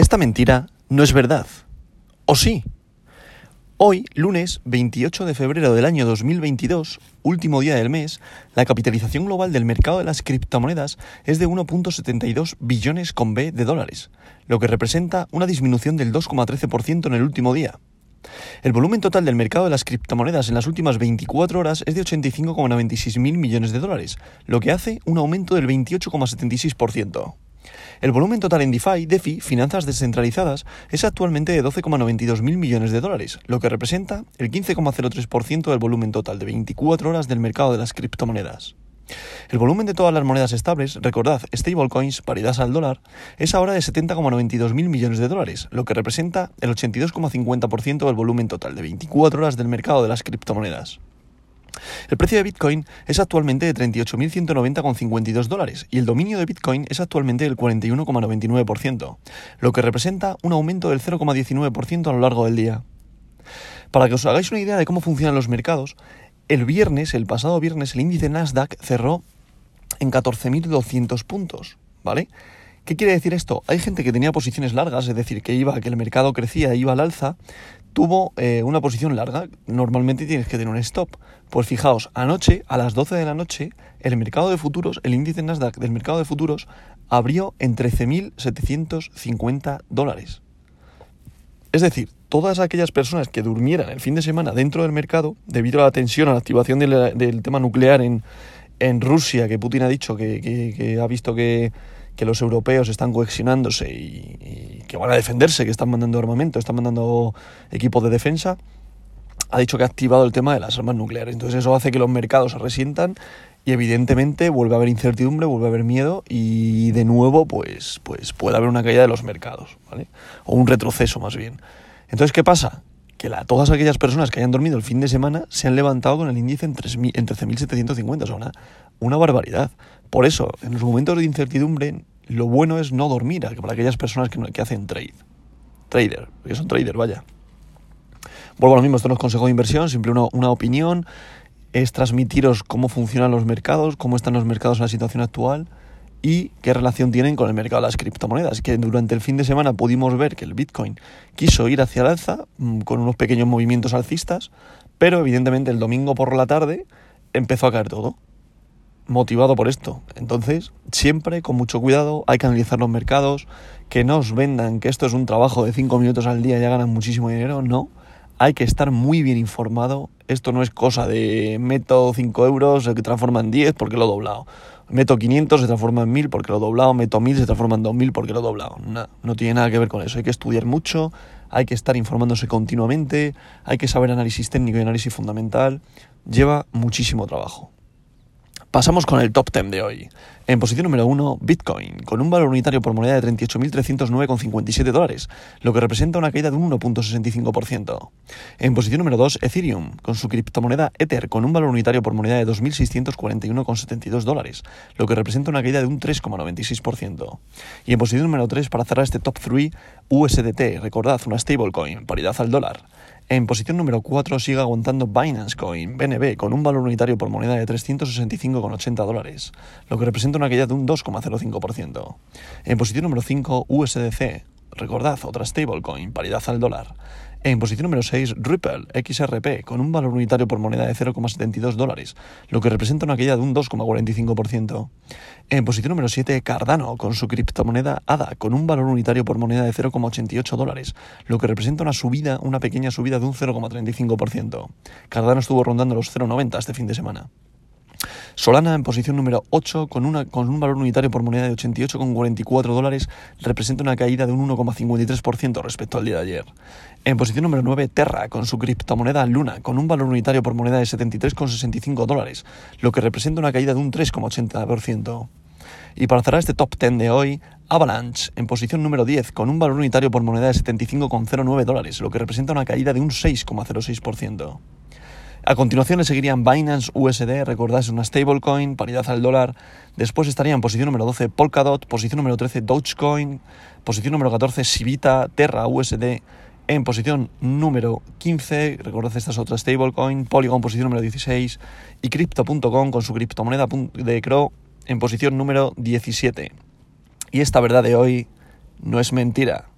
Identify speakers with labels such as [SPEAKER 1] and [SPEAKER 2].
[SPEAKER 1] Esta mentira no es verdad. ¿O sí? Hoy, lunes 28 de febrero del año 2022, último día del mes, la capitalización global del mercado de las criptomonedas es de 1.72 billones con B de dólares, lo que representa una disminución del 2,13% en el último día. El volumen total del mercado de las criptomonedas en las últimas 24 horas es de 85,96 mil millones de dólares, lo que hace un aumento del 28,76%. El volumen total en DeFi, DeFi, finanzas descentralizadas, es actualmente de 12,92 mil millones de dólares, lo que representa el 15,03% del volumen total de 24 horas del mercado de las criptomonedas. El volumen de todas las monedas estables, recordad, stablecoins, paridad al dólar, es ahora de 70,92 mil millones de dólares, lo que representa el 82,50% del volumen total de 24 horas del mercado de las criptomonedas. El precio de Bitcoin es actualmente de 38.190,52 dólares y el dominio de Bitcoin es actualmente del 41,99%, lo que representa un aumento del 0,19% a lo largo del día. Para que os hagáis una idea de cómo funcionan los mercados, el viernes, el pasado viernes, el índice Nasdaq cerró en 14.200 puntos, ¿vale? ¿Qué quiere decir esto? Hay gente que tenía posiciones largas, es decir, que iba, que el mercado crecía, iba al alza, tuvo eh, una posición larga. Normalmente tienes que tener un stop. Pues fijaos, anoche, a las 12 de la noche, el mercado de futuros, el índice Nasdaq del mercado de futuros, abrió en 13.750 dólares. Es decir, todas aquellas personas que durmieran el fin de semana dentro del mercado, debido a la tensión, a la activación del, tema nuclear en, en, Rusia, que Putin ha dicho que ha visto que que los europeos están coexionándose y, que van a defenderse, que están mandando armamento, están mandando equipos de defensa, ha dicho que ha activado el tema de las armas nucleares. Entonces eso hace que los mercados se resientan y evidentemente vuelve a haber incertidumbre, vuelve a haber miedo y de nuevo pues, pues puede haber una caída de los mercados, ¿vale? O un retroceso más bien. Entonces, ¿qué pasa? Que la, todas aquellas personas que hayan dormido el fin de semana se han levantado con el índice en, 3, en 13.750, o sea, una, una barbaridad. Por eso, en los momentos de incertidumbre, lo bueno es no dormir, para aquellas personas que, que hacen trade. Trader, que son trader, vaya. Vuelvo a lo mismo, esto no es consejo de inversión, siempre una, una opinión, es transmitiros cómo funcionan los mercados, cómo están los mercados en la situación actual y qué relación tienen con el mercado de las criptomonedas. Que durante el fin de semana pudimos ver que el Bitcoin quiso ir hacia el alza mm, con unos pequeños movimientos alcistas, pero evidentemente el domingo por la tarde empezó a caer todo motivado por esto. Entonces, siempre con mucho cuidado, hay que analizar los mercados, que no os vendan que esto es un trabajo de 5 minutos al día y ya ganan muchísimo dinero, no. Hay que estar muy bien informado. Esto no es cosa de meto 5 euros, se transforma en 10 porque lo he doblado. Meto 500, se transforma en 1000 porque lo he doblado. Meto 1000, se transforma en 2000 porque lo he doblado. No, no tiene nada que ver con eso. Hay que estudiar mucho, hay que estar informándose continuamente, hay que saber análisis técnico y análisis fundamental. Lleva muchísimo trabajo. Pasamos con el top 10 de hoy. En posición número 1, Bitcoin, con un valor unitario por moneda de 38.309,57 dólares, lo que representa una caída de un 1.65%. En posición número 2, Ethereum, con su criptomoneda Ether, con un valor unitario por moneda de 2.641,72 dólares, lo que representa una caída de un 3,96%. Y en posición número 3, para cerrar este top 3, USDT, recordad, una stablecoin, paridad al dólar. En posición número 4 sigue aguantando Binance Coin, BNB, con un valor unitario por moneda de 365,80 dólares, lo que representa una caída de un 2,05%. En posición número 5, USDC, recordad, otra stablecoin, paridad al dólar. En posición número 6, Ripple XRP, con un valor unitario por moneda de 0,72 dólares, lo que representa una caída de un 2,45%. En posición número 7, Cardano, con su criptomoneda ADA, con un valor unitario por moneda de 0,88 dólares, lo que representa una subida, una pequeña subida de un 0,35%. Cardano estuvo rondando los 0,90 este fin de semana. Solana en posición número 8 con, un valor unitario por moneda de 88,44 dólares representa una caída de un 1,53% respecto al día de ayer. En posición número 9 Terra con su criptomoneda Luna con un valor unitario por moneda de 73,65 dólares, lo que representa una caída de un 3,80%. Y para cerrar este top 10 de hoy, Avalanche en posición número 10 con un valor unitario por moneda de 75,09 dólares, lo que representa una caída de un 6,06%. A continuación le seguirían Binance USD, recordad es una stablecoin, paridad al dólar. Después estaría en posición número 12 Polkadot, posición número 13 Dogecoin, posición número 14 Sivita, Terra USD. En posición número 15, recordad estas otras stablecoin, Polygon posición número 16 y Crypto.com con su criptomoneda de CRO en posición número 17. Y esta verdad de hoy no es mentira.